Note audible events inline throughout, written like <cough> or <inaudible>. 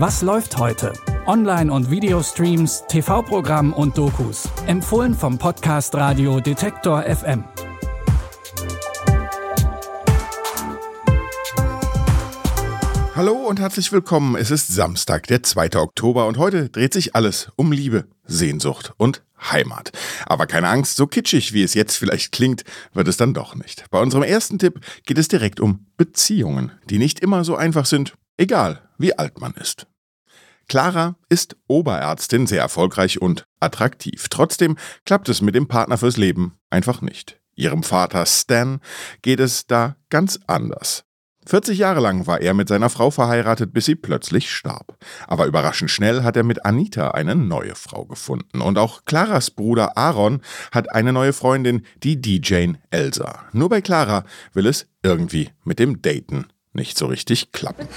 Was läuft heute? Online- und Videostreams, TV-Programm und Dokus. Empfohlen vom Podcast Radio Detektor FM. Hallo und herzlich willkommen. Es ist Samstag, der 2. Oktober und heute dreht sich alles um Liebe, Sehnsucht und Heimat. Aber keine Angst, so kitschig wie es jetzt vielleicht klingt, wird es dann doch nicht. Bei unserem ersten Tipp geht es direkt um Beziehungen, die nicht immer so einfach sind, egal wie alt man ist. Clara ist Oberärztin, sehr erfolgreich und attraktiv. Trotzdem klappt es mit dem Partner fürs Leben einfach nicht. Ihrem Vater Stan geht es da ganz anders. 40 Jahre lang war er mit seiner Frau verheiratet, bis sie plötzlich starb. Aber überraschend schnell hat er mit Anita eine neue Frau gefunden. Und auch Claras Bruder Aaron hat eine neue Freundin, die DJ Elsa. Nur bei Clara will es irgendwie mit dem Daten nicht so richtig klappen.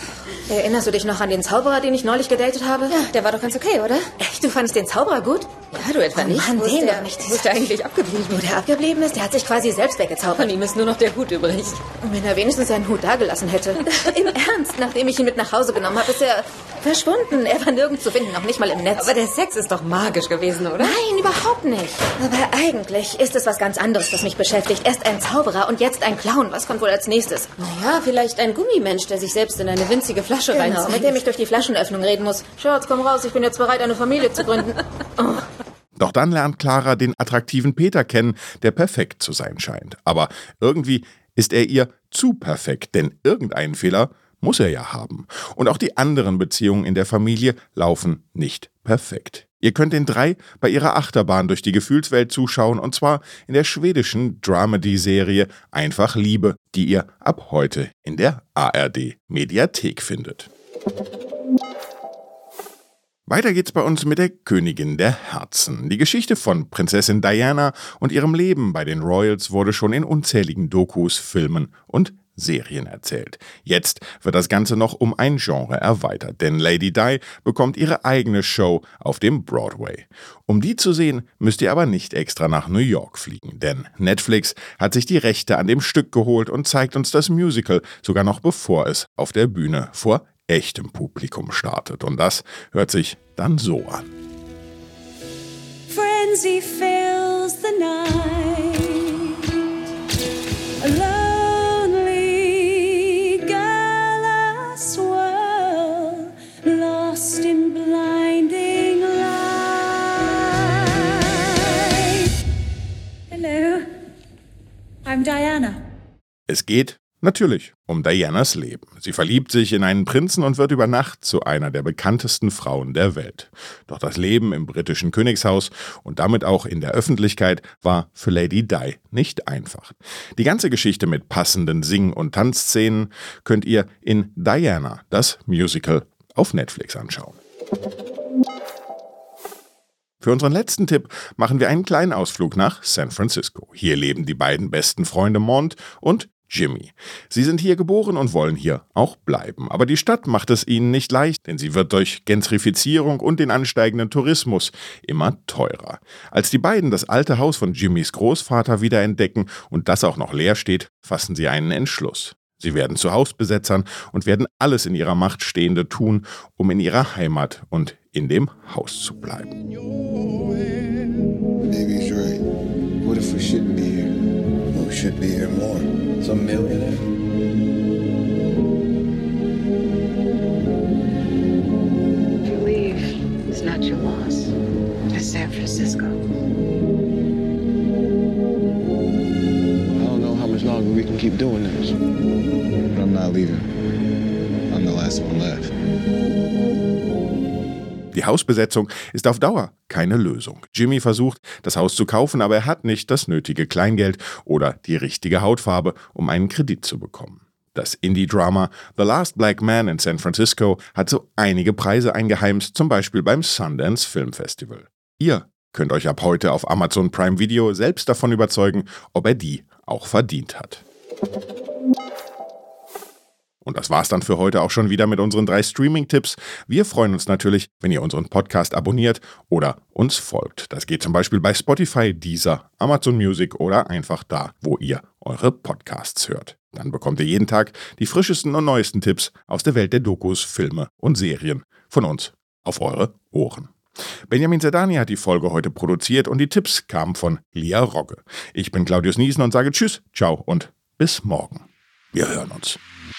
Erinnerst du dich noch an den Zauberer, den ich neulich gedatet habe? Ja, der war doch ganz okay, oder? Echt? Du fandest den Zauberer gut? Ja, du etwa oh nicht? Mann, Wo den der, doch nicht. Wo ist der eigentlich abgeblieben? Wo der abgeblieben ist, der hat sich quasi selbst weggezaubert. Von ihm ist nur noch der Hut übrig. Wenn er wenigstens seinen Hut dagelassen hätte. <laughs> Im Ernst, nachdem ich ihn mit nach Hause genommen habe, ist er verschwunden. Er war nirgends zu finden, noch nicht mal im Netz. Aber der Sex ist doch magisch gewesen, oder? Nein, überhaupt nicht. Aber eigentlich ist es was ganz anderes, was mich beschäftigt. Erst ein Zauberer und jetzt ein Clown. Was kommt wohl als nächstes? Naja, vielleicht ein Gummimensch, der sich selbst in eine winzige Flasche Genau, reinzieht. mit dem ich durch die Flaschenöffnung reden muss. Schatz, komm raus, ich bin jetzt bereit, eine Familie zu gründen. <laughs> Oh. Doch dann lernt Clara den attraktiven Peter kennen, der perfekt zu sein scheint. Aber irgendwie ist er ihr zu perfekt, denn irgendeinen Fehler muss er ja haben. Und auch die anderen Beziehungen in der Familie laufen nicht perfekt. Ihr könnt den drei bei ihrer Achterbahn durch die Gefühlswelt zuschauen, und zwar in der schwedischen Dramedy-Serie Einfach Liebe, die ihr ab heute in der ARD Mediathek findet. Weiter geht's bei uns mit der Königin der Herzen. Die Geschichte von Prinzessin Diana und ihrem Leben bei den Royals wurde schon in unzähligen Dokus, Filmen und Serien erzählt. Jetzt wird das Ganze noch um ein Genre erweitert, denn Lady Di bekommt ihre eigene Show auf dem Broadway. Um die zu sehen, müsst ihr aber nicht extra nach New York fliegen, denn Netflix hat sich die Rechte an dem Stück geholt und zeigt uns das Musical sogar noch bevor es auf der Bühne vor echtem Publikum startet. Und das hört sich dann so an. Frenzy fills Es geht Natürlich, um Dianas Leben. Sie verliebt sich in einen Prinzen und wird über Nacht zu einer der bekanntesten Frauen der Welt. Doch das Leben im britischen Königshaus und damit auch in der Öffentlichkeit war für Lady Di nicht einfach. Die ganze Geschichte mit passenden Sing- und Tanzszenen könnt ihr in Diana, das Musical, auf Netflix anschauen. Für unseren letzten Tipp machen wir einen kleinen Ausflug nach San Francisco. Hier leben die beiden besten Freunde Mont und Jimmy. Sie sind hier geboren und wollen hier auch bleiben. Aber die Stadt macht es ihnen nicht leicht, denn sie wird durch Gentrifizierung und den ansteigenden Tourismus immer teurer. Als die beiden das alte Haus von Jimmys Großvater wiederentdecken und das auch noch leer steht, fassen sie einen Entschluss. Sie werden zu Hausbesetzern und werden alles in ihrer Macht Stehende tun, um in ihrer Heimat und in dem Haus zu bleiben. He's right. What if we shouldn't be here? You should be here more. It's a millionaire? To leave is not your loss. It's San Francisco. I don't know how much longer we can keep doing this. But I'm not leaving. I'm the last one left. Die Hausbesetzung ist auf Dauer keine Lösung. Jimmy versucht, das Haus zu kaufen, aber er hat nicht das nötige Kleingeld oder die richtige Hautfarbe, um einen Kredit zu bekommen. Das Indie-Drama The Last Black Man in San Francisco hat so einige Preise eingeheimst, zum Beispiel beim Sundance Film Festival. Ihr könnt euch ab heute auf Amazon Prime Video selbst davon überzeugen, ob er die auch verdient hat. Und das war's dann für heute auch schon wieder mit unseren drei Streaming-Tipps. Wir freuen uns natürlich, wenn ihr unseren Podcast abonniert oder uns folgt. Das geht zum Beispiel bei Spotify, Deezer, Amazon Music oder einfach da, wo ihr eure Podcasts hört. Dann bekommt ihr jeden Tag die frischesten und neuesten Tipps aus der Welt der Dokus, Filme und Serien von uns auf eure Ohren. Benjamin Zerdani hat die Folge heute produziert und die Tipps kamen von Lia Rogge. Ich bin Claudius Niesen und sage Tschüss, ciao und bis morgen. Wir hören uns.